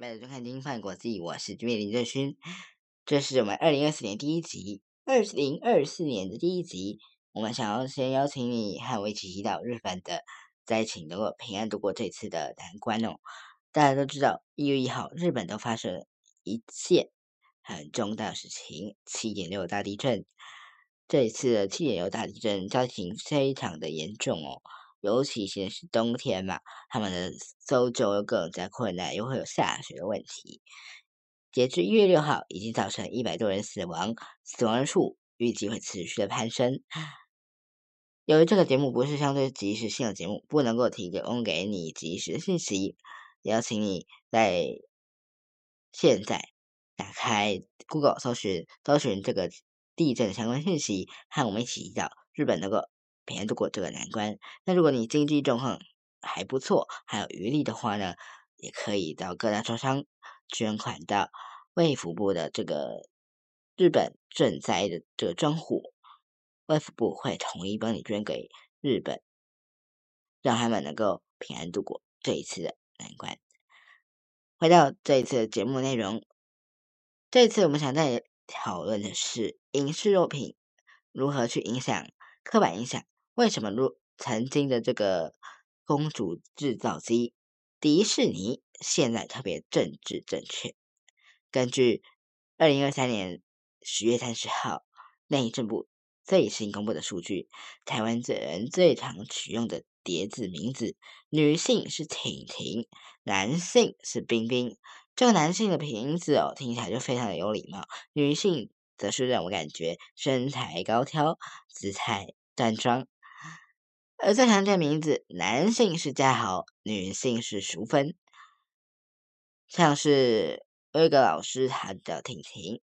拜的收看《金饭国际》，我是君林正勋。这是我们二零二四年第一集，二零二四年的第一集。我们想要先邀请你和我一起祈祷日本的灾情能够平安度过这次的难关哦。大家都知道，一月一号，日本都发生一件很重大的事情——七点六大地震。这一次的七点六大地震，灾情非常的严重哦。尤其现在是冬天嘛，他们的搜救更加困难，又会有下雪的问题。截至一月六号，已经造成一百多人死亡，死亡人数预计会持续的攀升。由于这个节目不是相对及时性的节目，不能够提供给你及时的信息，邀请你在现在打开 Google 搜寻搜寻这个地震相关信息，和我们一起找日本那个。平安度过这个难关。那如果你经济状况还不错，还有余力的话呢，也可以到各大超商捐款到卫福部的这个日本赈灾的这个专户，卫福部会统一帮你捐给日本，让他们能够平安度过这一次的难关。回到这一次的节目内容，这一次我们想再讨论的是影视作品如何去影响刻板印象。为什么如曾经的这个公主制造机迪士尼现在特别政治正确？根据二零二三年十月三十号内政部最新公布的数据，台湾人最常取用的叠字名字，女性是婷婷，男性是冰冰。这个男性的名字哦，听起来就非常的有礼貌；女性则是让我感觉身材高挑、姿态端庄。而最常见名字，男性是家豪，女性是淑芬。像是有一个老师，他叫婷婷。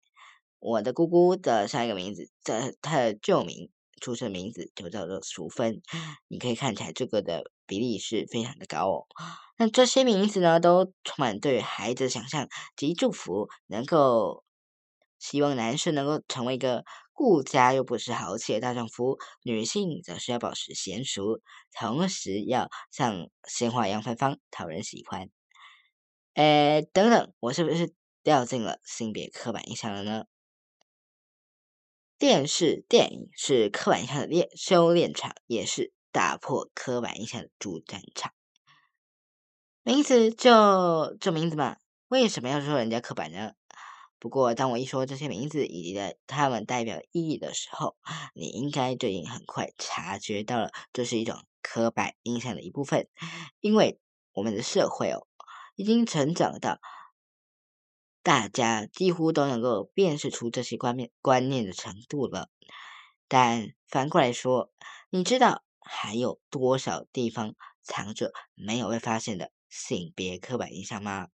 我的姑姑的上一个名字，在她的旧名出生名字就叫做淑芬。你可以看起来这个的比例是非常的高哦。那这些名字呢，都充满对孩子的想象及祝福，能够希望男士能够成为一个。顾家又不失豪气的大丈夫，女性则是要保持娴熟，同时要像鲜花一样芬芳，讨人喜欢。诶，等等，我是不是掉进了性别刻板印象了呢？电视电影是刻板印象的练修炼场，也是打破刻板印象的主战场。名字就这名字嘛，为什么要说人家刻板呢？不过，当我一说这些名字以及的他们代表意义的时候，你应该就已经很快察觉到了，这是一种刻板印象的一部分。因为我们的社会哦，已经成长到大家几乎都能够辨识出这些观念观念的程度了。但反过来说，你知道还有多少地方藏着没有被发现的性别刻板印象吗？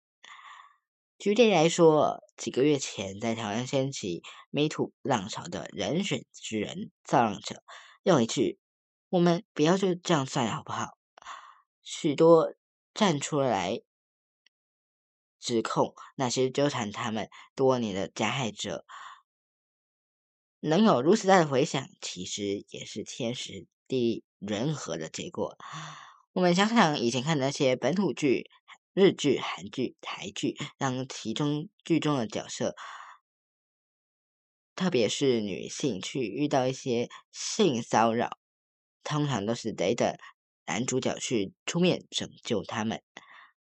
举例来说，几个月前在台湾掀起 Me Too 浪潮的人选之人造浪者，用一句“我们不要就这样算了，好不好？”许多站出来指控那些纠缠他们多年的加害者，能有如此大的回响，其实也是天时地利人和的结果。我们想想以前看的那些本土剧。日剧、韩剧、台剧，让其中剧中的角色，特别是女性，去遇到一些性骚扰，通常都是得等男主角去出面拯救他们，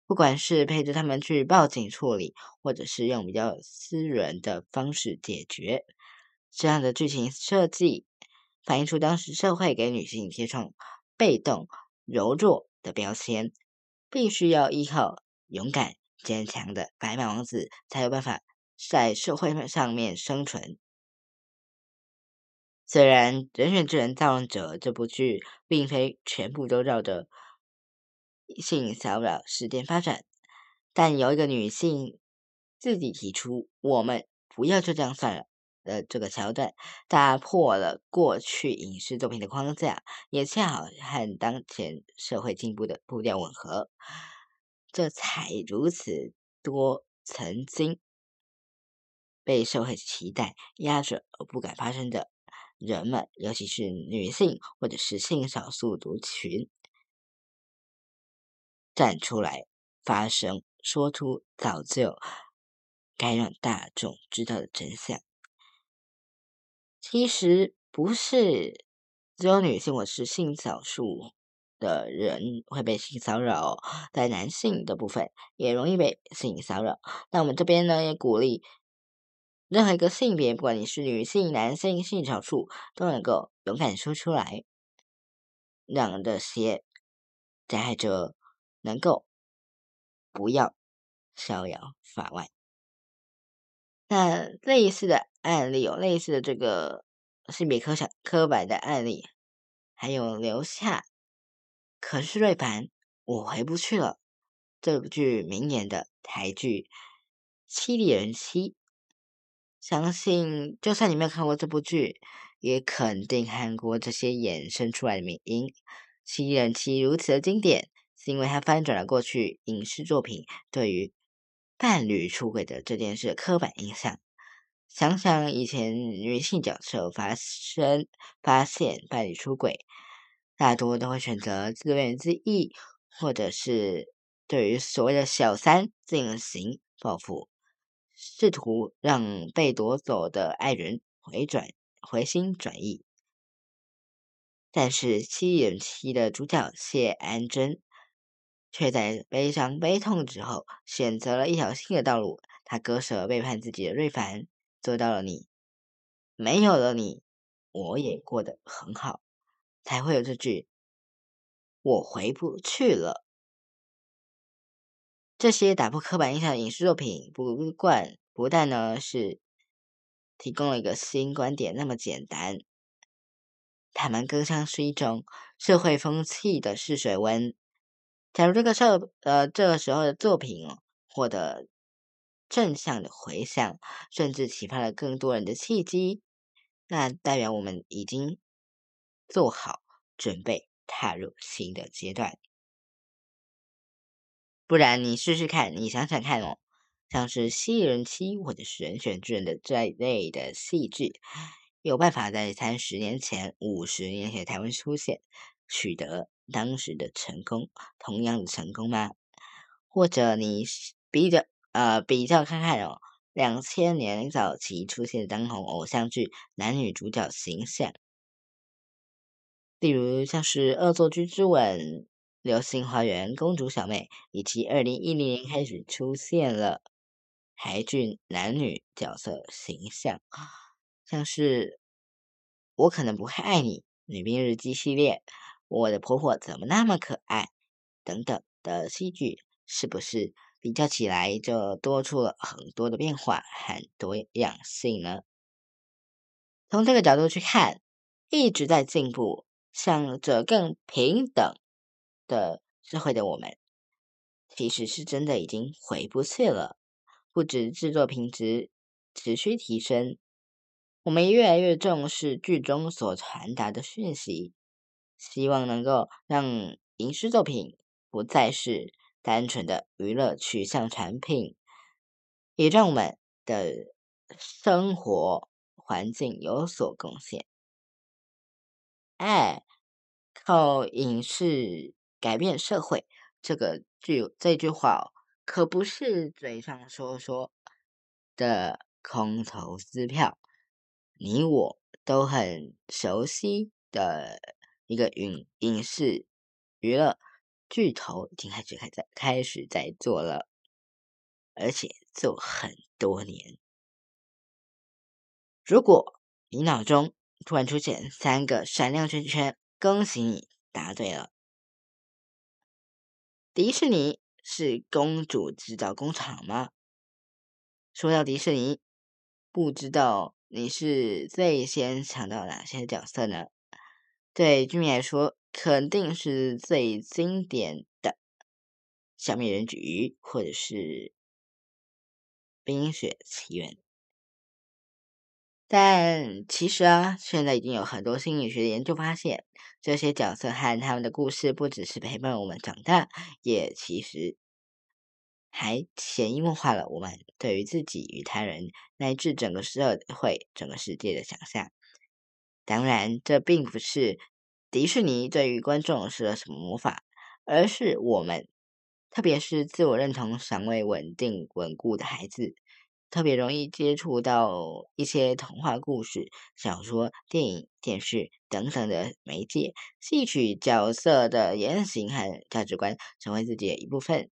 不管是陪着他们去报警处理，或者是用比较私人的方式解决。这样的剧情设计，反映出当时社会给女性贴上被动、柔弱的标签。必须要依靠勇敢坚强的白马王子，才有办法在社会上面生存。虽然《人选之人造浪者》这部剧并非全部都绕着性骚扰事件发展，但有一个女性自己提出“我们不要就这样算了”的这个桥段，打破了过去影视作品的框架，也恰好和当前社会进步的步调吻合。这才如此多曾经被社会期待压着而不敢发声的人们，尤其是女性或者是性少数族群，站出来发声，说出早就该让大众知道的真相。其实不是只有女性或是性少数的人会被性骚扰，在男性的部分也容易被性骚扰。那我们这边呢，也鼓励任何一个性别，不管你是女性、男性、性少数，都能够勇敢说出来，让这些加害者能够不要逍遥法外。那类似的案例有类似的这个性别刻上刻板的案例，还有留下。可是瑞凡，我回不去了。这句名言的台剧《七里人妻》，相信就算你没有看过这部剧，也肯定看过这些衍生出来的名音。《七里人妻》如此的经典，是因为它翻转了过去影视作品对于。伴侣出轨的这件事刻板印象，想想以前女性角色发生发现伴侣出轨，大多都会选择自怨自艾，或者是对于所谓的小三进行报复，试图让被夺走的爱人回转回心转意。但是《七人七》的主角谢安贞。却在悲伤悲痛之后，选择了一条新的道路。他割舍背叛自己的瑞凡，做到了你没有了你，我也过得很好，才会有这句“我回不去了”。这些打破刻板印象的影视作品，不惯不但呢是提供了一个新观点，那么简单，他们更像是一种社会风气的试水温。假如这个社呃这个时候的作品获得正向的回响，甚至启发了更多人的契机，那代表我们已经做好准备踏入新的阶段。不然你试试看，你想想看哦，像是《吸引人妻》或者是《人选之人》的这一类的戏剧，有办法在三十年前、五十年前台湾出现，取得？当时的成功，同样的成功吗？或者你比较呃比较看看哦，两千年早期出现的当红偶像剧男女主角形象，例如像是《恶作剧之吻》《流星花园》《公主小妹》，以及二零一零年开始出现了台剧男女角色形象，像是我可能不会爱你，《女兵日记》系列。我的婆婆怎么那么可爱？等等的戏剧，是不是比较起来就多出了很多的变化和多样性呢？从这个角度去看，一直在进步、向着更平等的社会的我们，其实是真的已经回不去了。不止制作品质持续提升，我们越来越重视剧中所传达的讯息。希望能够让影视作品不再是单纯的娱乐取向产品，也让我们的生活环境有所贡献。哎，靠影视改变社会，这个句这句话可不是嘴上说说的空头支票，你我都很熟悉的。一个影影视娱乐巨头已经开始开在开始在做了，而且做很多年。如果你脑中突然出现三个闪亮圈圈，恭喜你答对了。迪士尼是公主制造工厂吗？说到迪士尼，不知道你是最先想到哪些角色呢？对居民来说，肯定是最经典的《小美人鱼》或者是《冰雪奇缘》。但其实啊，现在已经有很多心理学研究发现，这些角色和他们的故事不只是陪伴我们长大，也其实还潜移默化了我们对于自己与他人乃至整个社会、整个世界的想象。当然，这并不是迪士尼对于观众施了什么魔法，而是我们特别是自我认同尚未稳定稳固的孩子，特别容易接触到一些童话故事、小说、电影、电视等等的媒介，戏曲角色的言行和价值观，成为自己的一部分。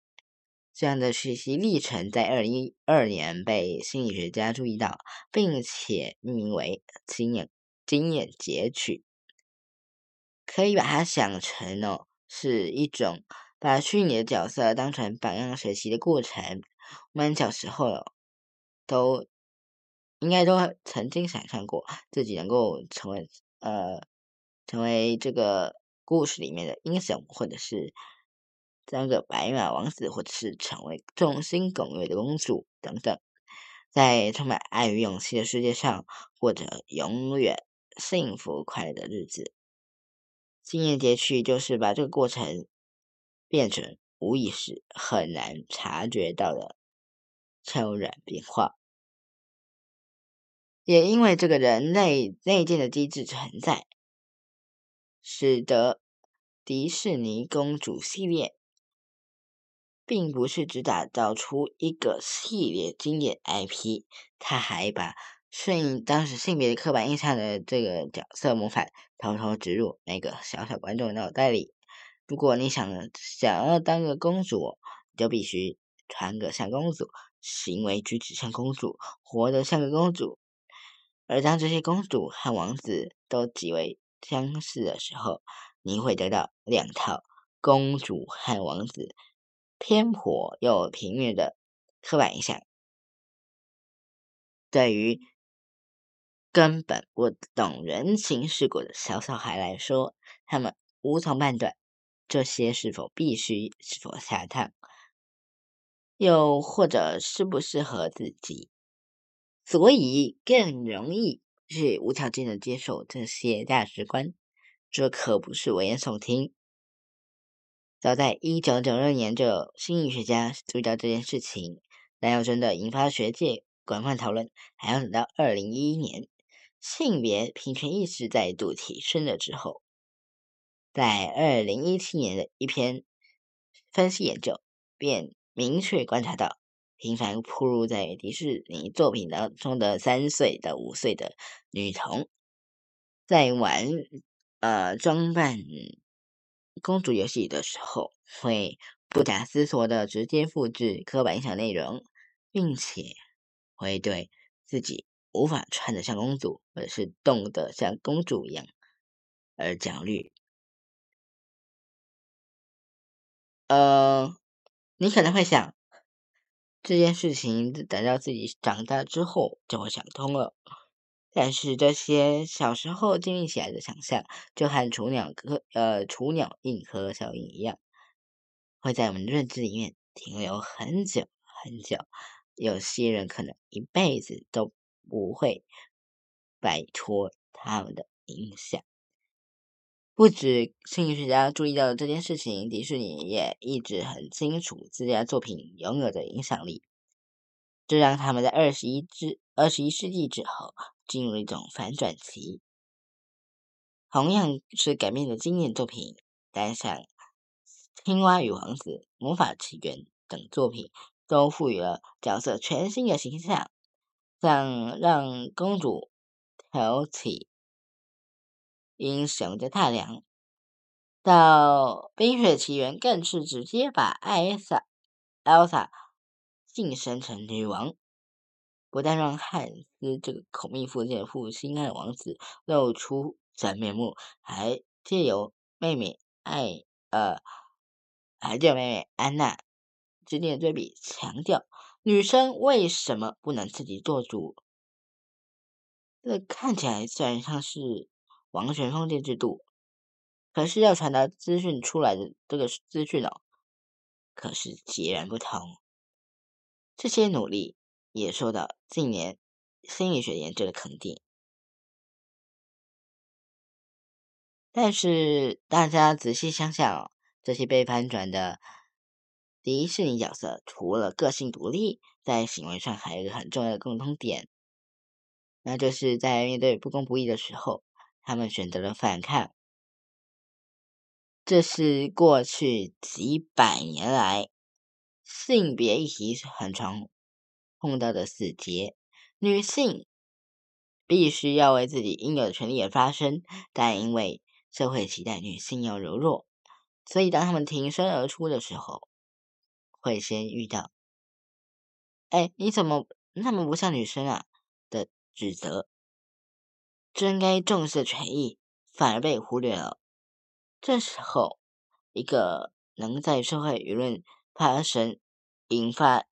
这样的学习历程在二零一二年被心理学家注意到，并且命名为经验经验截取。可以把它想成哦，是一种把虚拟的角色当成榜样学习的过程。我们小时候都应该都曾经想象过自己能够成为呃成为这个故事里面的英雄，或者是当个白马王子，或者是成为众星拱月的公主等等，在充满爱与勇气的世界上过着永远幸福快乐的日子。经验截取就是把这个过程变成无意识、很难察觉到的悄然变化。也因为这个人类内建的机制存在，使得迪士尼公主系列并不是只打造出一个系列经典 IP，他还把。顺应当时性别刻板印象的这个角色模板，偷偷植入每个小小观众脑袋里。如果你想想要当个公主，就必须穿个像公主，行为举止像公主，活得像个公主。而当这些公主和王子都极为相似的时候，你会得到两套公主和王子偏颇又平面的刻板印象。对于根本不懂人情世故的小小孩来说，他们无从判断这些是否必须、是否下趟，又或者适不适合自己，所以更容易去无条件的接受这些价值观。这可不是危言耸听。早在一九九六年，就有心理学家注意到这件事情，但要真的引发学界广泛讨论，还要等到二零一一年。性别平权意识再度提升了之后，在二零一七年的一篇分析研究，便明确观察到，频繁铺露在迪士尼作品当中的三岁到五岁的女童，在玩呃装扮公主游戏的时候，会不假思索的直接复制刻板印象内容，并且会对自己。无法穿得像公主，或者是动得像公主一样而焦虑。呃，你可能会想，这件事情等到自己长大之后就会想通了。但是这些小时候建立起来的想象，就和雏鸟壳呃雏鸟硬壳效应一样，会在我们的认知里面停留很久很久。有些人可能一辈子都。不会摆脱他们的影响。不止心理学家注意到了这件事情，迪士尼也一直很清楚自家作品拥有的影响力，这让他们在二十一之二十一世纪之后进入了一种反转期。同样是改编的经典作品，但像《青蛙与王子》《魔法奇缘》等作品，都赋予了角色全新的形象。像让公主挑起英雄的大梁，到《冰雪奇缘》更是直接把艾莎、艾莎晋升成女王，不但让汉斯这个口蜜腹剑的负心汉王子露出真面目，还借由妹妹艾呃，还借妹妹安娜之间的对比，强调。女生为什么不能自己做主？这看起来虽然像是王权封建制度，可是要传达资讯出来的这个资讯哦，可是截然不同。这些努力也受到近年心理学研究的肯定，但是大家仔细想想哦，这些被翻转的。迪士尼角色除了个性独立，在行为上还有一个很重要的共通点，那就是在面对不公不义的时候，他们选择了反抗。这是过去几百年来性别议题很常碰到的死结，女性必须要为自己应有的权利而发声，但因为社会期待女性要柔弱，所以当他们挺身而出的时候，会先遇到“哎，你怎么那么不像女生啊”的指责，真该重视的权益反而被忽略了。这时候，一个能在社会舆论发生、引发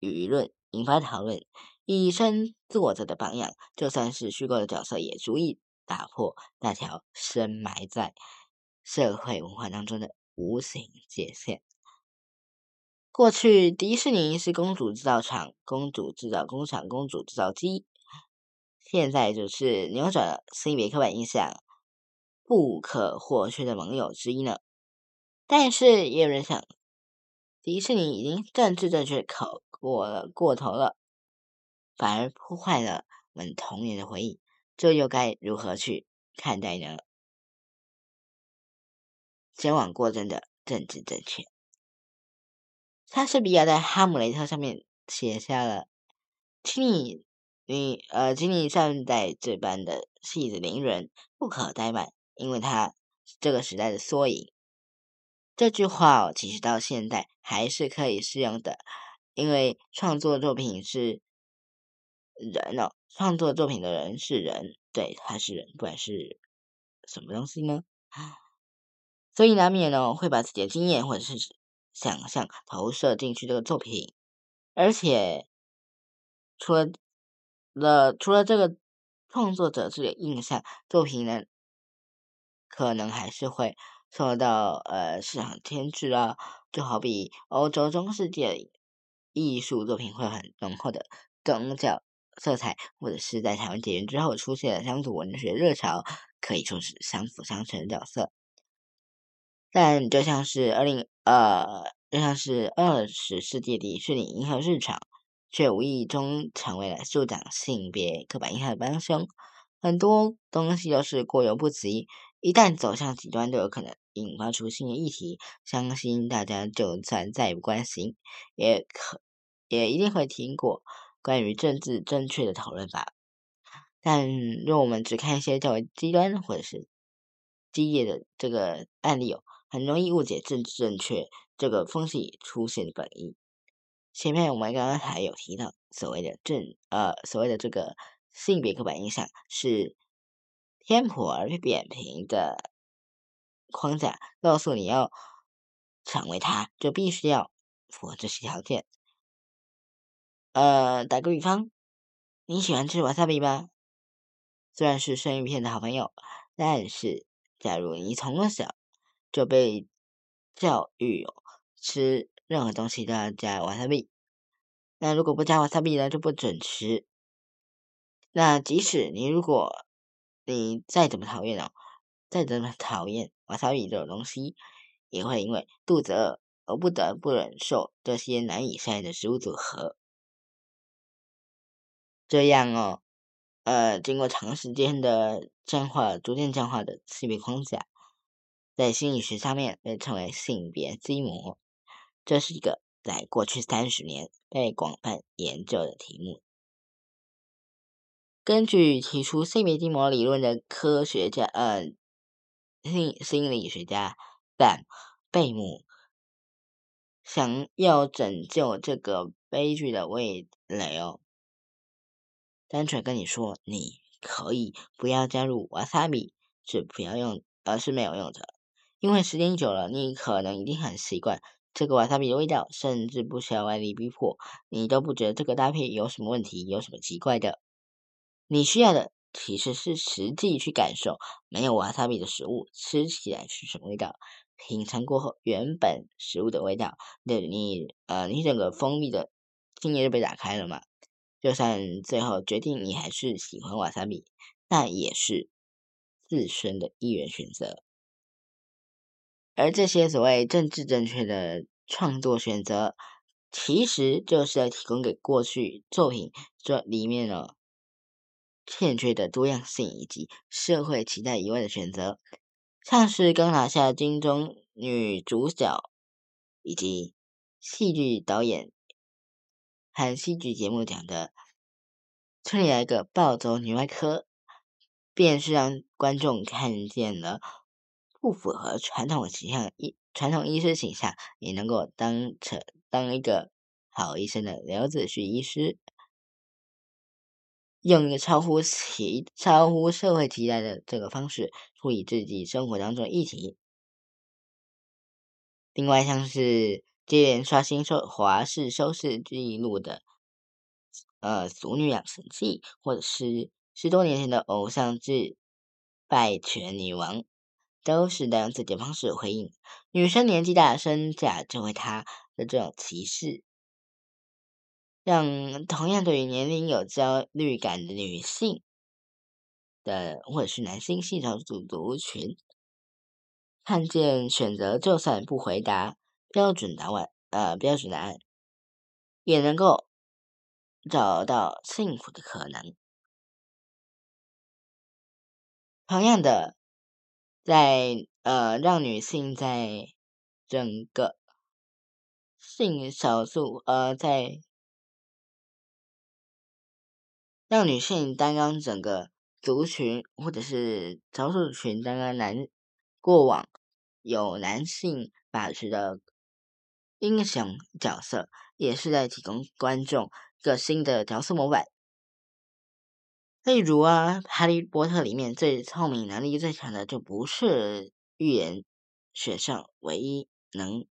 舆论、引发讨论、以身作则的榜样，就算是虚构的角色，也足以打破那条深埋在社会文化当中的无形界限。过去，迪士尼是公主制造厂、公主制造工厂、公主制造机，现在就是扭转了性别刻板印象。不可或缺的盟友之一呢，但是也有人想，迪士尼已经政治正确考过了过头了，反而破坏了我们童年的回忆，这又该如何去看待呢？矫枉过正的政治正确，莎士比亚在《哈姆雷特》上面写下了，请你你呃，请你善待这般的戏子伶人，不可怠慢。因为他这个时代的缩影，这句话其实到现在还是可以适用的。因为创作作品是人哦，创作作品的人是人，对，他是人，不管是什么东西呢，所以难免呢会把自己的经验或者是想象投射进去这个作品，而且除了了除了这个创作者自己的印象，作品呢。可能还是会受到呃市场牵制啊，就好比欧洲中世纪艺术作品会很浓厚的宗教色彩，或者是在台湾解严之后出现的乡土文学热潮，可以说是相辅相成的角色。但就像是二零呃，就像是二十世纪迪士尼迎合市场，却无意中成为了助长性别刻板印象的帮凶。很多东西都是过犹不及。一旦走向极端，都有可能引发出新的议题。相信大家就算再不关心，也可也一定会听过关于政治正确的讨论吧。但若我们只看一些较为极端或者是激烈的这个案例哦，很容易误解政治正确这个风气出现的本意。前面我们刚刚还有提到所谓的正呃所谓的这个性别刻板印象是。偏颇而扁平的框架，告诉你要成为他，就必须要符合这些条件。呃，打个比方，你喜欢吃瓦萨比吗？虽然是生鱼片的好朋友，但是假如你从小就被教育吃任何东西都要加瓦萨比，那如果不加瓦萨比呢，就不准吃。那即使你如果你再怎么讨厌哦，再怎么讨厌瓦萨比这种东西，也会因为肚子饿而不得不忍受这些难以下咽的食物组合。这样哦，呃，经过长时间的僵化、逐渐僵化的性别框架，在心理学上面被称为性别基模。这是一个在过去三十年被广泛研究的题目。根据提出性别基模理论的科学家，呃，心心理学家但贝姆，想要拯救这个悲剧的味蕾哦，单纯跟你说，你可以不要加入瓦萨米，是不要用，而是没有用的，因为时间久了，你可能已经很习惯这个瓦萨比的味道，甚至不需要外力逼迫，你都不觉得这个搭配有什么问题，有什么奇怪的。你需要的其实是实际去感受没有瓦萨比的食物吃起来是什么味道，品尝过后原本食物的味道，那你呃你整个蜂蜜的经验就被打开了嘛？就算最后决定你还是喜欢瓦萨比，那也是自身的意愿选择。而这些所谓政治正确的创作选择，其实就是要提供给过去作品这里面的。欠缺的多样性以及社会期待以外的选择，像是刚拿下金钟女主角以及戏剧导演和戏剧节目奖的村里来个暴走女外科，便是让观众看见了不符合传统形象医传统医师形象，也能够当成当一个好医生的刘子旭医师。用一个超乎其、超乎社会期待的这个方式处理自己生活当中的议题。另外，像是接连刷新收华视收视纪录的呃《俗女养成记》，或者是十多年前的偶像剧《拜权女王》，都是用自己的方式回应女生年纪大身价成为她的这种歧视。让同样对于年龄有焦虑感的女性的，或者是男性性少数族群，看见选择，就算不回答标准答案，呃，标准答案，也能够找到幸福的可能。同样的，在呃，让女性在整个性少数，呃，在让女性担当整个族群，或者是少数群担当男过往有男性把持的英雄角色，也是在提供观众一个新的角色模板。例如啊，《哈利波特》里面最聪明、能力最强的，就不是预言学上唯一能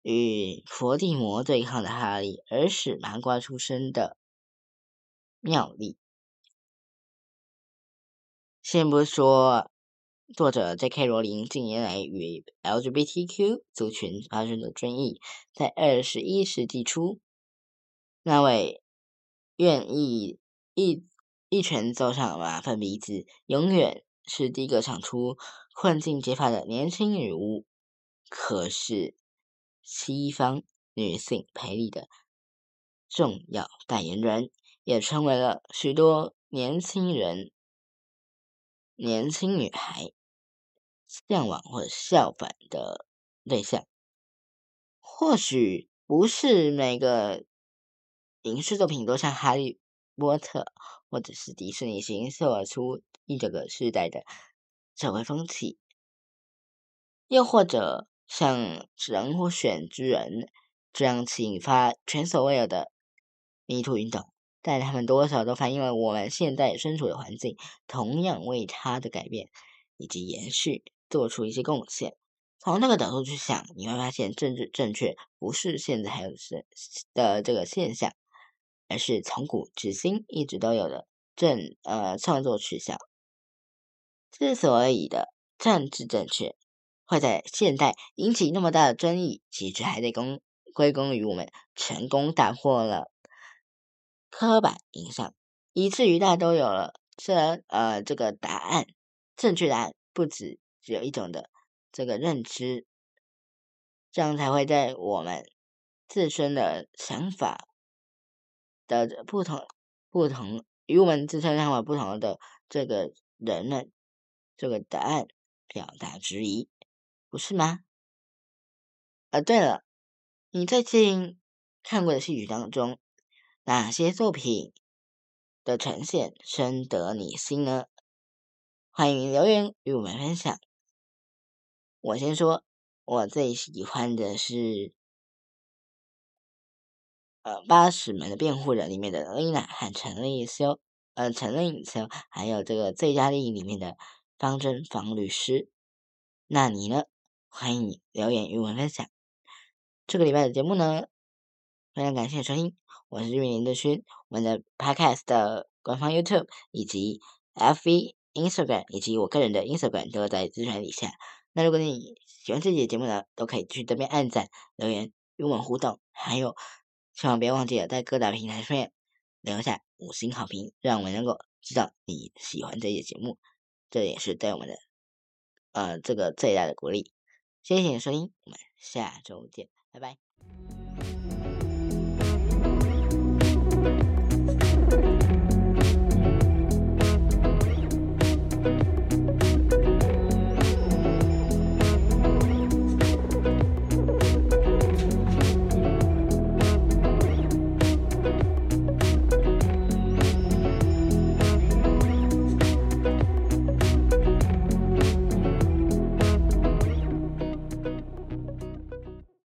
与伏地魔对抗的哈利，而是麻瓜出身的。妙丽，先不说作者 J.K. 罗琳近年来与 LGBTQ 族群发生的争议，在二十一世纪初，那位愿意一一拳揍上马粪鼻子，永远是第一个闯出困境解法的年轻女巫，可是西方女性陪丽的重要代言人。也成为了许多年轻人、年轻女孩向往或者效仿的对象。或许不是每个影视作品都像《哈利波特》或者是迪士尼形塑出一整个时代的社会风气，又或者像《人或选之人》这样引发前所未有的迷途运动。但他们多少都反映了我们现在身处的环境，同样为它的改变以及延续做出一些贡献。从那个角度去想，你会发现政治正确不是现在还有是的这个现象，而是从古至今一直都有的正呃创作取向。之所以的政治正确会在现代引起那么大的争议，其实还得功归功于我们成功打破了。刻板印象，以至于大家都有了这呃这个答案，正确答案不止只有一种的这个认知，这样才会在我们自身的想法的不同不同与我们自身想法不同的这个人们这个答案表达质疑，不是吗？啊，对了，你最近看过的戏剧当中。哪些作品的呈现深得你心呢？欢迎留言与我们分享。我先说，我最喜欢的是呃《八尺门的辩护人》里面的丽娜和陈立修，呃陈立修，还有这个《最佳利益》里面的方针房律师。那你呢？欢迎你留言与我分享。这个礼拜的节目呢，非常感谢收听。我是玉林的勋，我们的 Podcast 的官方 YouTube 以及 FB、Instagram 以及我个人的 Instagram 都在资讯底下。那如果你喜欢这期节目呢，都可以去这边按赞、留言与我互动，还有千万别忘记了在各大平台上面留下五星好评，让我们能够知道你喜欢这期节目，这也是对我们的呃这个最大的鼓励。谢谢你收听，我们下周见，拜拜。